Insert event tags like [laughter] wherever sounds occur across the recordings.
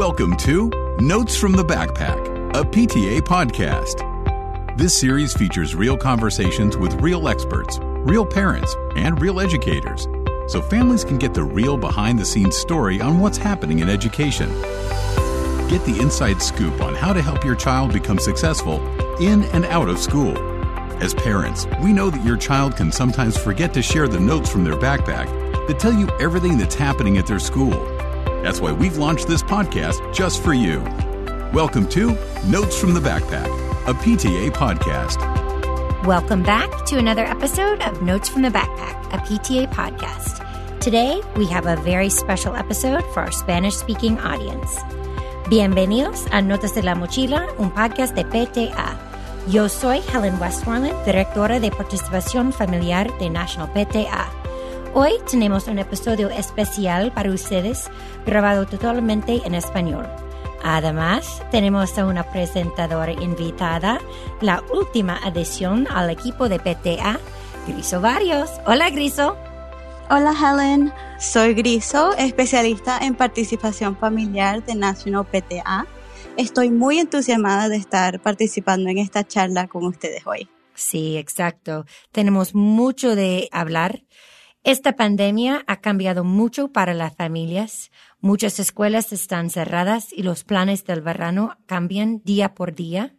Welcome to Notes from the Backpack, a PTA podcast. This series features real conversations with real experts, real parents, and real educators, so families can get the real behind the scenes story on what's happening in education. Get the inside scoop on how to help your child become successful in and out of school. As parents, we know that your child can sometimes forget to share the notes from their backpack that tell you everything that's happening at their school. That's why we've launched this podcast just for you. Welcome to Notes from the Backpack, a PTA podcast. Welcome back to another episode of Notes from the Backpack, a PTA podcast. Today, we have a very special episode for our Spanish speaking audience. Bienvenidos a Notas de la Mochila, un podcast de PTA. Yo soy Helen Westmoreland, directora de participación familiar de National PTA. Hoy tenemos un episodio especial para ustedes, grabado totalmente en español. Además, tenemos a una presentadora invitada, la última adición al equipo de PTA, Griso Varios. Hola, Griso. Hola, Helen. Soy Griso, especialista en participación familiar de National PTA. Estoy muy entusiasmada de estar participando en esta charla con ustedes hoy. Sí, exacto. Tenemos mucho de hablar esta pandemia ha cambiado mucho para las familias. Muchas escuelas están cerradas y los planes del verano cambian día por día.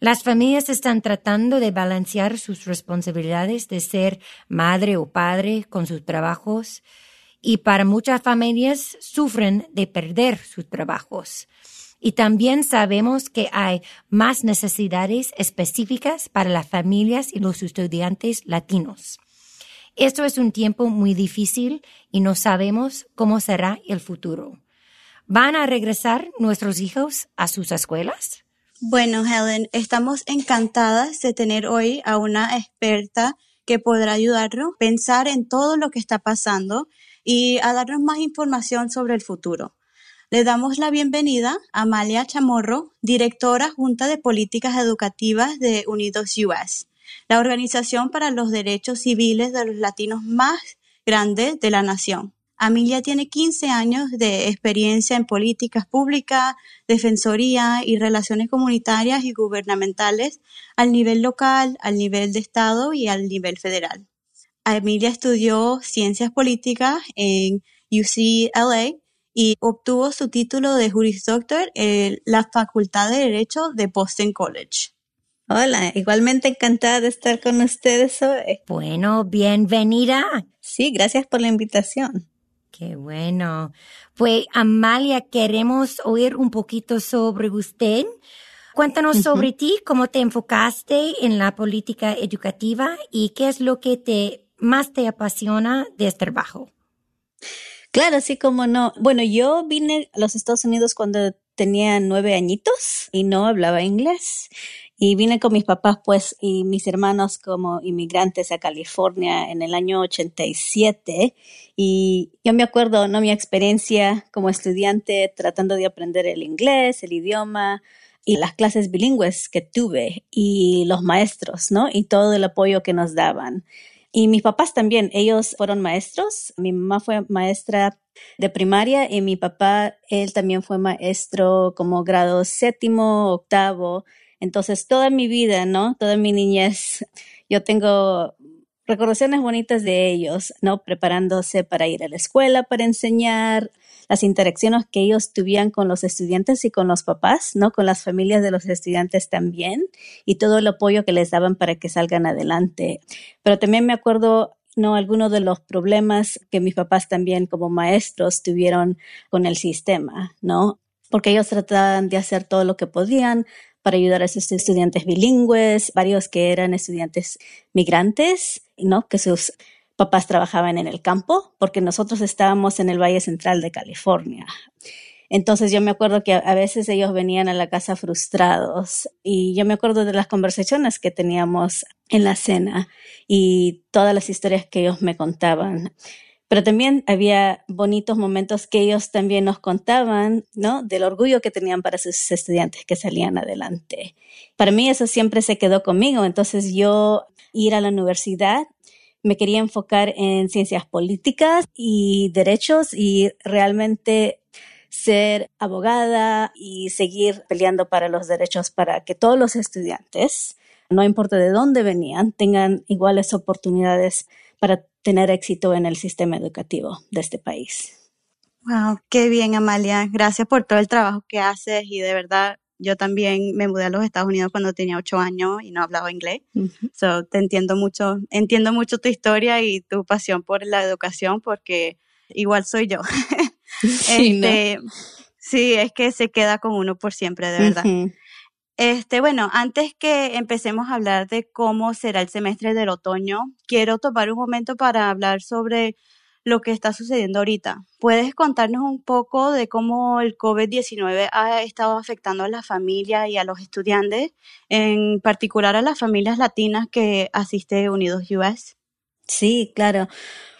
Las familias están tratando de balancear sus responsabilidades de ser madre o padre con sus trabajos y para muchas familias sufren de perder sus trabajos. Y también sabemos que hay más necesidades específicas para las familias y los estudiantes latinos. Esto es un tiempo muy difícil y no sabemos cómo será el futuro. ¿Van a regresar nuestros hijos a sus escuelas? Bueno, Helen, estamos encantadas de tener hoy a una experta que podrá ayudarnos a pensar en todo lo que está pasando y a darnos más información sobre el futuro. Le damos la bienvenida a Amalia Chamorro, directora Junta de Políticas Educativas de Unidos US la organización para los derechos civiles de los latinos más grande de la nación. Amelia tiene 15 años de experiencia en políticas públicas, defensoría y relaciones comunitarias y gubernamentales al nivel local, al nivel de Estado y al nivel federal. Amelia estudió ciencias políticas en UCLA y obtuvo su título de Juris Doctor en la Facultad de Derecho de Boston College. Hola, igualmente encantada de estar con ustedes hoy. Bueno, bienvenida. Sí, gracias por la invitación. Qué bueno. Pues Amalia, queremos oír un poquito sobre usted. Cuéntanos sobre ti, cómo te enfocaste en la política educativa y qué es lo que te más te apasiona de este trabajo. Claro, sí, como no. Bueno, yo vine a los Estados Unidos cuando tenía nueve añitos y no hablaba inglés. Y vine con mis papás, pues, y mis hermanos como inmigrantes a California en el año 87. Y yo me acuerdo, ¿no? Mi experiencia como estudiante tratando de aprender el inglés, el idioma y las clases bilingües que tuve y los maestros, ¿no? Y todo el apoyo que nos daban. Y mis papás también, ellos fueron maestros. Mi mamá fue maestra de primaria y mi papá, él también fue maestro como grado séptimo, octavo. Entonces, toda mi vida, ¿no? Toda mi niñez, yo tengo recordaciones bonitas de ellos, ¿no? Preparándose para ir a la escuela, para enseñar, las interacciones que ellos tuvieron con los estudiantes y con los papás, ¿no? Con las familias de los estudiantes también y todo el apoyo que les daban para que salgan adelante. Pero también me acuerdo no algunos de los problemas que mis papás también como maestros tuvieron con el sistema, ¿no? Porque ellos trataban de hacer todo lo que podían para ayudar a esos estudiantes bilingües, varios que eran estudiantes migrantes, ¿no? Que sus papás trabajaban en el campo, porque nosotros estábamos en el Valle Central de California. Entonces yo me acuerdo que a veces ellos venían a la casa frustrados y yo me acuerdo de las conversaciones que teníamos en la cena y todas las historias que ellos me contaban. Pero también había bonitos momentos que ellos también nos contaban, ¿no? Del orgullo que tenían para sus estudiantes que salían adelante. Para mí eso siempre se quedó conmigo. Entonces yo ir a la universidad me quería enfocar en ciencias políticas y derechos y realmente ser abogada y seguir peleando para los derechos para que todos los estudiantes, no importa de dónde venían, tengan iguales oportunidades para tener éxito en el sistema educativo de este país. Wow, qué bien, Amalia. Gracias por todo el trabajo que haces y de verdad yo también me mudé a los Estados Unidos cuando tenía ocho años y no hablaba inglés. So, te entiendo mucho, entiendo mucho tu historia y tu pasión por la educación porque igual soy yo. [laughs] Sí, este, sí, es que se queda con uno por siempre, de verdad. Este, bueno, antes que empecemos a hablar de cómo será el semestre del otoño, quiero tomar un momento para hablar sobre lo que está sucediendo ahorita. ¿Puedes contarnos un poco de cómo el COVID-19 ha estado afectando a la familia y a los estudiantes, en particular a las familias latinas que asiste Unidos US? Sí, claro.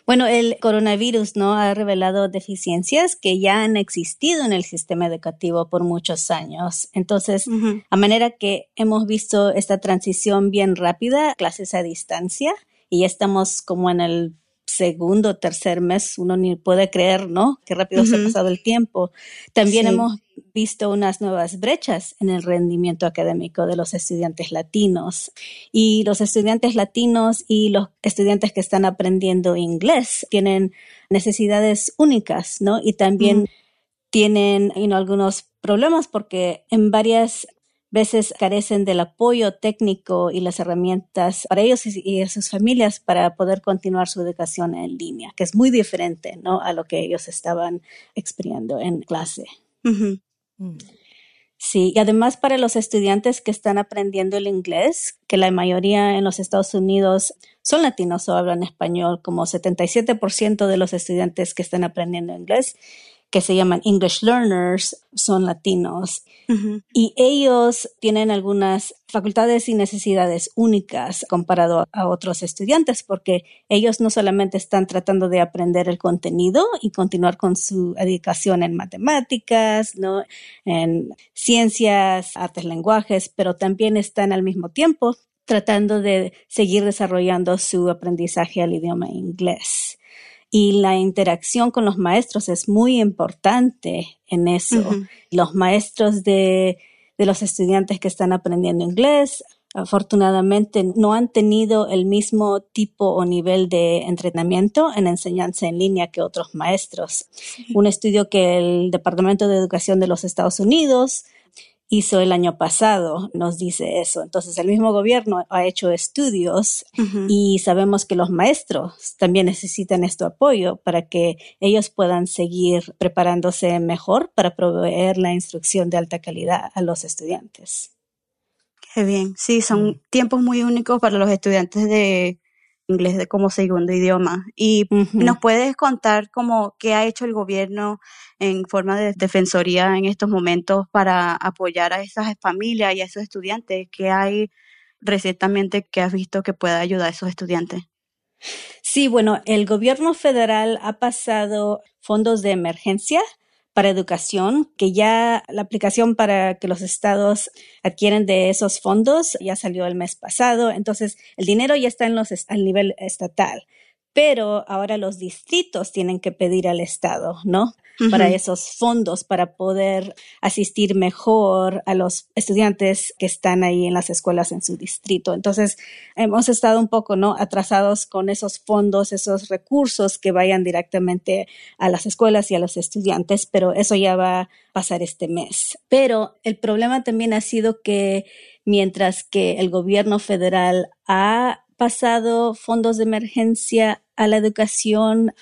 Bueno, el coronavirus no ha revelado deficiencias que ya han existido en el sistema educativo por muchos años. Entonces, a manera que hemos visto esta transición bien rápida, clases a distancia, y ya estamos como en el segundo, tercer mes, uno ni puede creer, ¿no? Qué rápido se ha pasado el tiempo. También hemos visto unas nuevas brechas en el rendimiento académico de los estudiantes latinos. Y los estudiantes latinos y los estudiantes que están aprendiendo inglés tienen necesidades únicas, ¿no? Y también tienen algunos problemas porque en varias veces carecen del apoyo técnico y las herramientas para ellos y, sus familias para poder continuar su educación en línea, que es muy diferente ¿no? a lo que ellos estaban expidiendo en clase. Mm. Sí, y además para los estudiantes que están aprendiendo el inglés, que la mayoría en los Estados Unidos son latinos o hablan español, como 77% de los estudiantes que están aprendiendo inglés que se llaman English Learners son latinos. Y ellos tienen algunas facultades y necesidades únicas comparado a otros estudiantes porque ellos no solamente están tratando de aprender el contenido y continuar con su educación en matemáticas, ¿no? en ciencias, artes, lenguajes, pero también están al mismo tiempo tratando de seguir desarrollando su aprendizaje al idioma inglés y la interacción con los maestros es muy importante en eso. Los maestros de, de los estudiantes que están aprendiendo inglés afortunadamente no han tenido el mismo tipo o nivel de entrenamiento en enseñanza en línea que otros maestros. Un estudio que el Departamento de Educación de los Estados Unidos hizo el año pasado, nos dice eso. Entonces, el mismo gobierno ha hecho estudios y sabemos que los maestros también necesitan este apoyo para que ellos puedan seguir preparándose mejor para proveer la instrucción de alta calidad a los estudiantes. Qué bien. Sí, son mm. tiempos muy únicos para los estudiantes de inglés de como segundo idioma. Y nos puedes contar cómo qué ha hecho el gobierno en forma de defensoría en estos momentos para apoyar a esas familias y a esos estudiantes. ¿Qué hay recientemente que has visto que pueda ayudar a esos estudiantes? Sí, bueno, el gobierno federal ha pasado fondos de emergencia para educación, que ya la aplicación para que los estados adquieren de esos fondos ya salió el mes pasado. Entonces, el dinero ya está en los, al nivel estatal pero ahora los distritos tienen que pedir al Estado, ¿no? Para esos fondos, para poder asistir mejor a los estudiantes que están ahí en las escuelas en su distrito. Entonces, hemos estado un poco, ¿no? Atrasados con esos fondos, esos recursos que vayan directamente a las escuelas y a los estudiantes, pero eso ya va a pasar este mes. Pero el problema también ha sido que mientras que el gobierno federal ha pasado fondos de emergencia a la educación,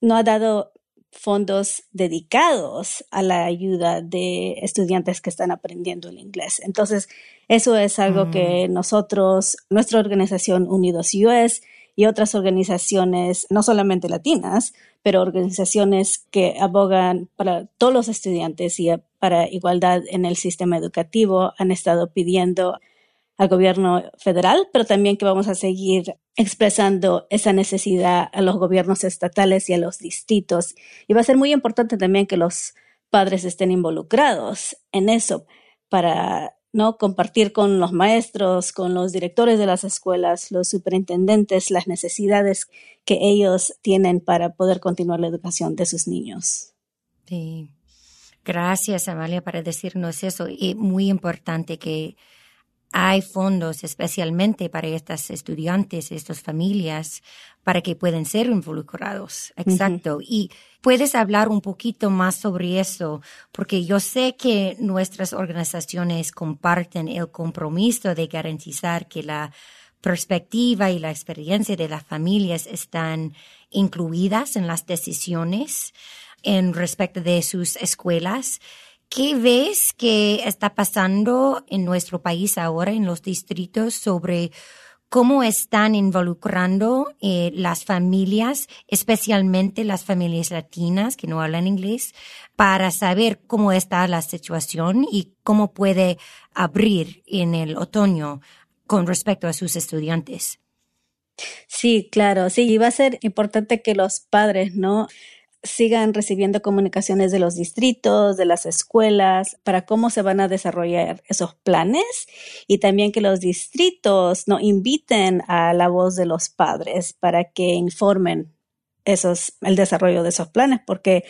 no ha dado fondos dedicados a la ayuda de estudiantes que están aprendiendo el inglés. Entonces, eso es algo que mm. nosotros, nuestra organización Unidos US y otras organizaciones, no solamente latinas, pero organizaciones que abogan para todos los estudiantes y para igualdad en el sistema educativo, han estado pidiendo al gobierno federal, pero también que vamos a seguir expresando esa necesidad a los gobiernos estatales y a los distritos. Y va a ser muy importante también que los padres estén involucrados en eso para no compartir con los maestros, con los directores de las escuelas, los superintendentes, las necesidades que ellos tienen para poder continuar la educación de sus niños. Sí. Gracias, Amalia, para decirnos eso. Y muy importante que hay fondos especialmente para estas estudiantes, estas familias, para que puedan ser involucrados. Exacto. Y puedes hablar un poquito más sobre eso, porque yo sé que nuestras organizaciones comparten el compromiso de garantizar que la perspectiva y la experiencia de las familias están incluidas en las decisiones en respecto de sus escuelas ¿Qué ves que está pasando en nuestro país ahora, en los distritos, sobre cómo están involucrando eh, las familias, especialmente las familias latinas que no hablan inglés, para saber cómo está la situación y cómo puede abrir en el otoño con respecto a sus estudiantes? Sí, claro, sí, y va a ser importante que los padres, ¿no? Sigan recibiendo comunicaciones de los distritos, de las escuelas, para cómo se van a desarrollar esos planes y también que los distritos no inviten a la voz de los padres para que informen esos, el desarrollo de esos planes, porque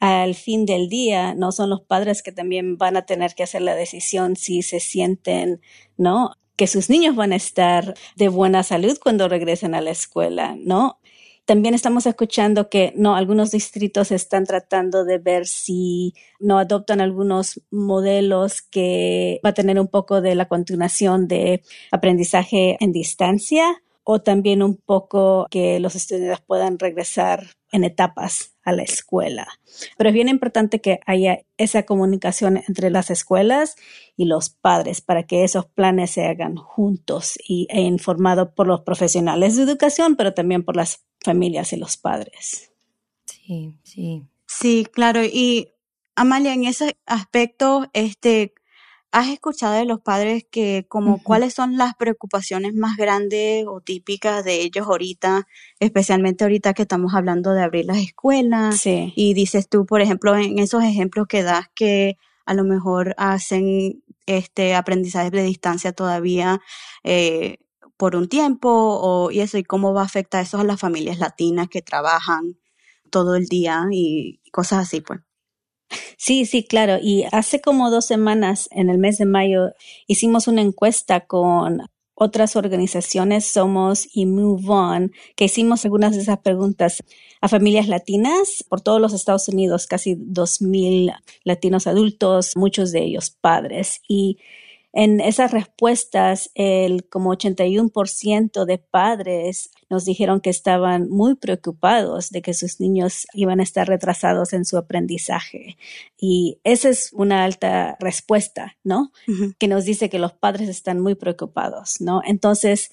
al fin del día no son los padres que también van a tener que hacer la decisión si se sienten, ¿no? que sus niños van a estar de buena salud cuando regresen a la escuela, ¿no? También estamos escuchando que no algunos distritos están tratando de ver si no adoptan algunos modelos que va a tener un poco de la continuación de aprendizaje en distancia o también un poco que los estudiantes puedan regresar en etapas a la escuela. Pero es bien importante que haya esa comunicación entre las escuelas y los padres para que esos planes se hagan juntos y, e informados por los profesionales de educación, pero también por las familias y los padres. Sí, sí. Sí, claro. Y Amalia, en ese aspecto, este, ¿has escuchado de los padres que como cuáles son las preocupaciones más grandes o típicas de ellos ahorita, especialmente ahorita que estamos hablando de abrir las escuelas? Sí. Y dices tú, por ejemplo, en esos ejemplos que das que a lo mejor hacen este aprendizaje de distancia todavía, eh, por un tiempo o, y eso, y cómo va a afectar eso a las familias latinas que trabajan todo el día y cosas así, pues. Sí, sí, claro. Y hace como dos semanas, en el mes de mayo, hicimos una encuesta con otras organizaciones, Somos y Move On, que hicimos algunas de esas preguntas a familias latinas por todos los Estados Unidos, casi dos mil latinos adultos, muchos de ellos padres. Y en esas respuestas, el como 81% de padres nos dijeron que estaban muy preocupados de que sus niños iban a estar retrasados en su aprendizaje. Y esa es una alta respuesta, ¿no? Que nos dice que los padres están muy preocupados, ¿no? Entonces,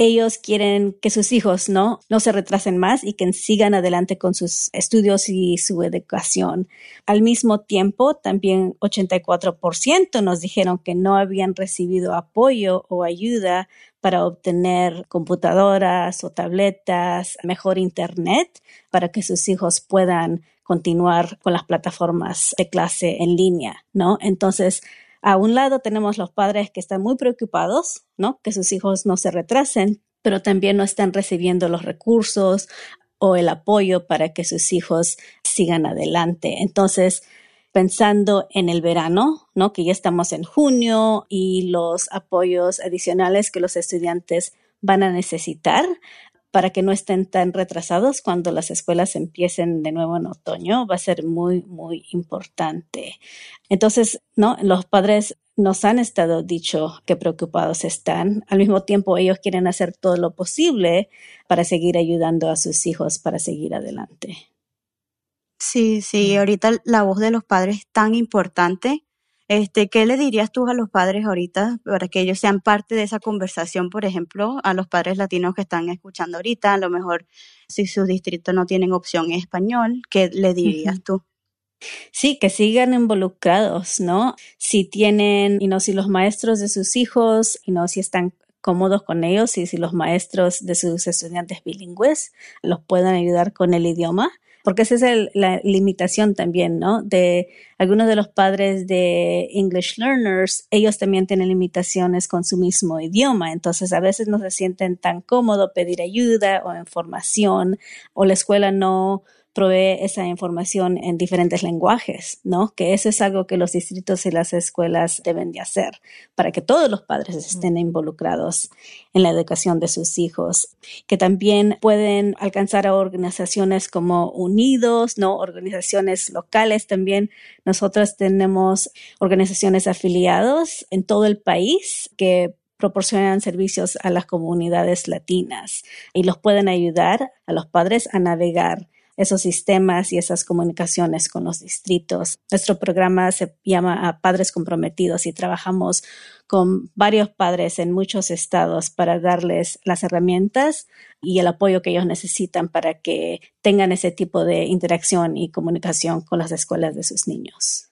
ellos quieren que sus hijos no, no se retrasen más y que sigan adelante con sus estudios y su educación. Al mismo tiempo, también 84% nos dijeron que no habían recibido apoyo o ayuda para obtener computadoras o tabletas, mejor internet, para que sus hijos puedan continuar con las plataformas de clase en línea, ¿no? Entonces, a un lado tenemos los padres que están muy preocupados, ¿no? Que sus hijos no se retrasen, pero también no están recibiendo los recursos o el apoyo para que sus hijos sigan adelante. Entonces, pensando en el verano, ¿no? Que ya estamos en junio y los apoyos adicionales que los estudiantes van a necesitar, para que no estén tan retrasados cuando las escuelas empiecen de nuevo en otoño, va a ser muy, muy importante. Entonces, ¿no? Los padres nos han estado dicho que preocupados están. Al mismo tiempo, ellos quieren hacer todo lo posible para seguir ayudando a sus hijos para seguir adelante. Sí, sí, ahorita la voz de los padres es tan importante este, ¿qué le dirías tú a los padres ahorita para que ellos sean parte de esa conversación, por ejemplo, a los padres latinos que están escuchando ahorita? A lo mejor si su distrito no tienen opción español, ¿qué le dirías tú? Sí, que sigan involucrados, ¿no? Si tienen, y no, si los maestros de sus hijos, y no, si están cómodos con ellos y si los maestros de sus estudiantes bilingües los puedan ayudar con el idioma, porque esa es la limitación también, ¿no? De algunos de los padres de English learners, ellos también tienen limitaciones con su mismo idioma, entonces a veces no se sienten tan cómodos pedir ayuda o información o la escuela no provee esa información en diferentes lenguajes, ¿no? Que eso es algo que los distritos y las escuelas deben de hacer para que todos los padres estén involucrados en la educación de sus hijos, que también pueden alcanzar a organizaciones como Unidos, ¿no? Organizaciones locales también. Nosotros tenemos organizaciones afiliados en todo el país que proporcionan servicios a las comunidades latinas y los pueden ayudar a los padres a navegar esos sistemas y esas comunicaciones con los distritos. Nuestro programa se llama Padres Comprometidos y trabajamos con varios padres en muchos estados para darles las herramientas y el apoyo que ellos necesitan para que tengan ese tipo de interacción y comunicación con las escuelas de sus niños.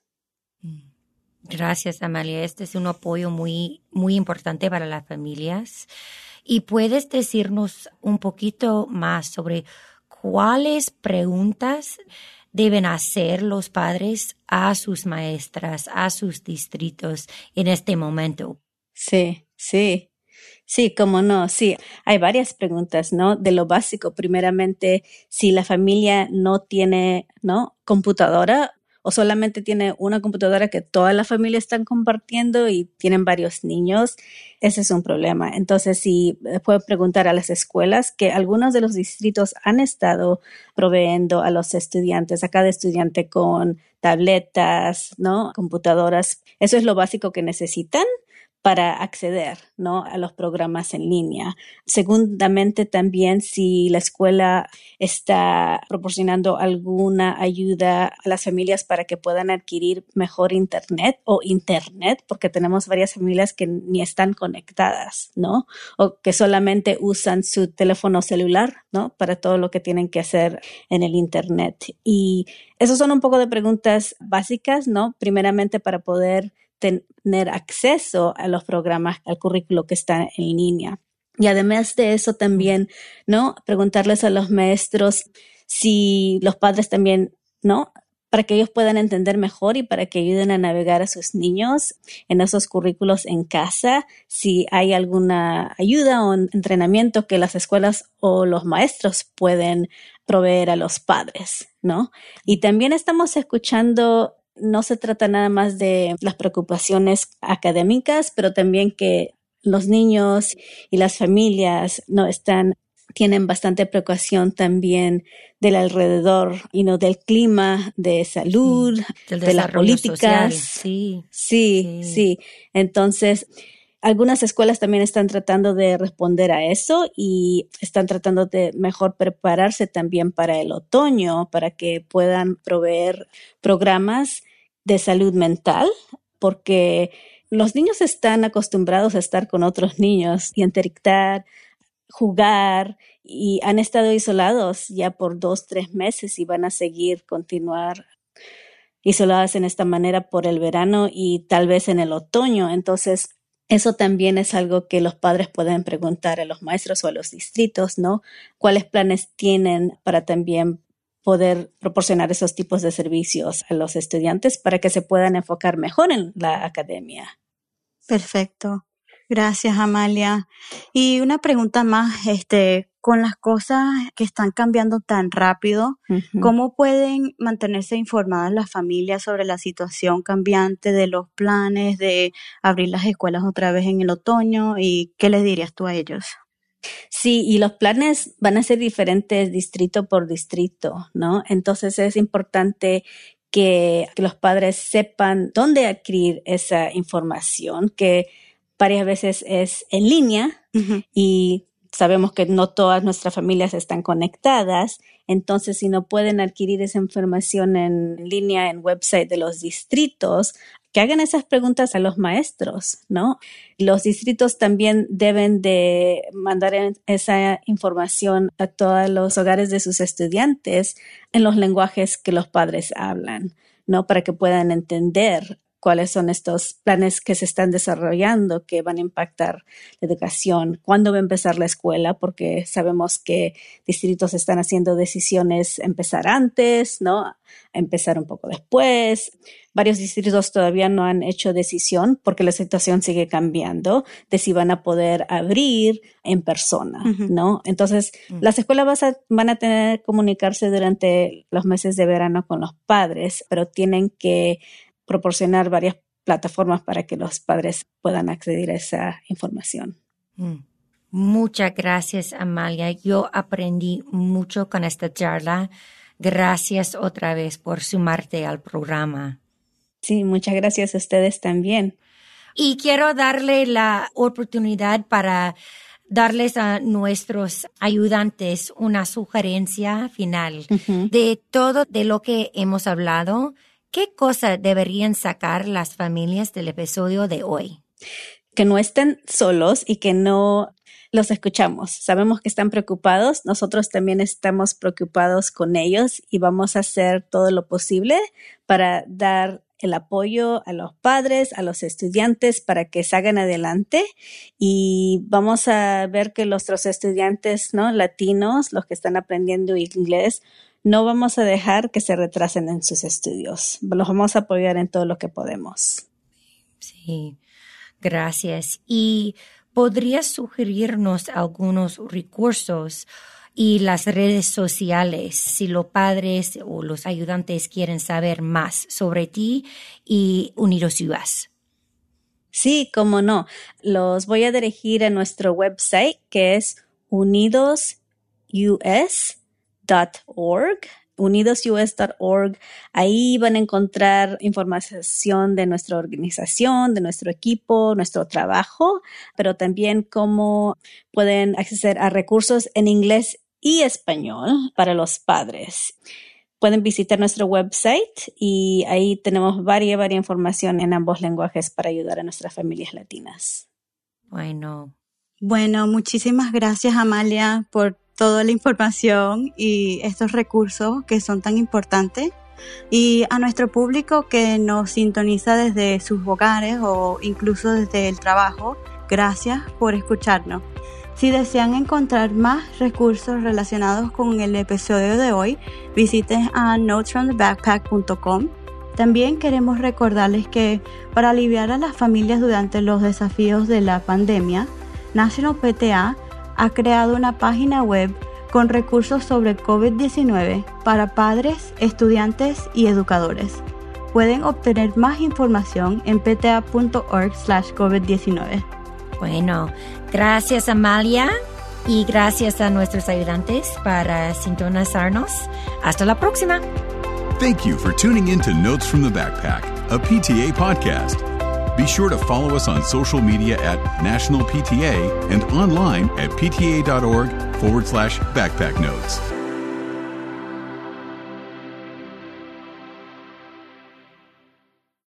Gracias, Amalia. Este es un apoyo muy, muy importante para las familias. ¿Y puedes decirnos un poquito más sobre cuáles preguntas deben hacer los padres a sus maestras, a sus distritos en este momento? Sí, sí. Sí, cómo no, sí. Hay varias preguntas, ¿no? De lo básico, primeramente, si la familia no tiene, ¿no? Computadora o solamente tiene una computadora que toda la familia están compartiendo y tienen varios niños, ese es un problema. Entonces, si eh, puedo preguntar a las escuelas que algunos de los distritos han estado proveyendo a los estudiantes, a cada estudiante con tabletas, ¿no? Computadoras. Eso es lo básico que necesitan para acceder ¿no? a los programas en línea. Segundamente, también si la escuela está proporcionando alguna ayuda a las familias para que puedan adquirir mejor Internet o Internet, porque tenemos varias familias que ni están conectadas, ¿no? O que solamente usan su teléfono celular, ¿no? Para todo lo que tienen que hacer en el Internet. Y esos son un poco de preguntas básicas, ¿no? Primeramente para poder tener acceso a los programas, al currículo que está en línea. Y además de eso también, ¿no? Preguntarles a los maestros si los padres también, ¿no? Para que ellos puedan entender mejor y para que ayuden a navegar a sus niños en esos currículos en casa, si hay alguna ayuda o entrenamiento que las escuelas o los maestros pueden proveer a los padres, ¿no? Y también estamos escuchando no se trata nada más de las preocupaciones académicas, pero también que los niños y las familias no están tienen bastante preocupación también del alrededor y no del clima de salud, de las políticas. Sí. sí, sí. Entonces, algunas escuelas también están tratando de responder a eso y están tratando de mejor prepararse también para el otoño, para que puedan proveer programas de salud mental, porque los niños están acostumbrados a estar con otros niños y interactuar, jugar y han estado isolados ya por dos, tres meses y van a seguir continuar isoladas en esta manera por el verano y tal vez en el otoño. Entonces, eso también es algo que los padres pueden preguntar a los maestros o a los distritos, ¿no? ¿Cuáles planes tienen para también poder proporcionar esos tipos de servicios a los estudiantes para que se puedan enfocar mejor en la academia? Perfecto. Gracias, Amalia. Y una pregunta más, este, con las cosas que están cambiando tan rápido, ¿cómo pueden mantenerse informadas las familias sobre la situación cambiante de los planes de abrir las escuelas otra vez en el otoño? ¿Y qué les dirías tú a ellos? Sí, y los planes van a ser diferentes distrito por distrito, ¿no? Entonces es importante que, que los padres sepan dónde adquirir esa información, que varias veces es en línea y sabemos que no todas nuestras familias están conectadas, entonces si no pueden adquirir esa información en línea en website de los distritos, que hagan esas preguntas a los maestros, ¿no? Los distritos también deben de mandar esa información a todos los hogares de sus estudiantes en los lenguajes que los padres hablan, ¿no? Para que puedan entender cuáles son estos planes que se están desarrollando que van a impactar la educación, cuándo va a empezar la escuela, porque sabemos que distritos están haciendo decisiones empezar antes, ¿no? Empezar un poco después. Varios distritos todavía no han hecho decisión porque la situación sigue cambiando de si van a poder abrir en persona, ¿no? Entonces, mm. las escuelas van a tener que comunicarse durante los meses de verano con los padres, pero tienen que proporcionar varias plataformas para que los padres puedan acceder a esa información. Mm. Muchas gracias, Amalia. Yo aprendí mucho con esta charla. Gracias otra vez por sumarte al programa. Sí, muchas gracias a ustedes también. Y quiero darle la oportunidad para darles a nuestros ayudantes una sugerencia final de todo de lo que hemos hablado. ¿Qué cosa deberían sacar las familias del episodio de hoy? Que no estén solos y que no los escuchamos. Sabemos que están preocupados. Nosotros también estamos preocupados con ellos y vamos a hacer todo lo posible para dar el apoyo a los padres, a los estudiantes para que salgan adelante y vamos a ver que nuestros estudiantes, ¿no? Latinos, los que están aprendiendo inglés, no vamos a dejar que se retrasen en sus estudios. Los vamos a apoyar en todo lo que podemos. Sí, gracias. ¿Y podrías sugerirnos algunos recursos y las redes sociales si los padres o los ayudantes quieren saber más sobre ti y Unidos US? Sí, cómo no. Los voy a dirigir a nuestro website que es unidosus unidosus.org, unidosus.org. Ahí van a encontrar información de nuestra organización, de nuestro equipo, nuestro trabajo, pero también cómo pueden acceder a recursos en inglés y español para los padres. Pueden visitar nuestro website y ahí tenemos varias, varias información en ambos lenguajes para ayudar a nuestras familias latinas. Bueno. Bueno, muchísimas gracias Amalia por toda la información y estos recursos que son tan importantes y a nuestro público que nos sintoniza desde sus hogares o incluso desde el trabajo. Gracias por escucharnos. Si desean encontrar más recursos relacionados con el episodio de hoy, visiten a notesfromthebackpack.com. También queremos recordarles que para aliviar a las familias durante los desafíos de la pandemia, National PTA ha creado una página web con recursos sobre COVID-19 para padres, estudiantes y educadores. Pueden obtener más información en pta.org/covid19. Bueno, gracias Amalia y gracias a nuestros ayudantes para sintonizarnos. Hasta la próxima. Thank you for tuning in to Notes from the Backpack, a PTA podcast. Be sure to follow us on social media at National PTA and online at pta.org forward slash backpack notes.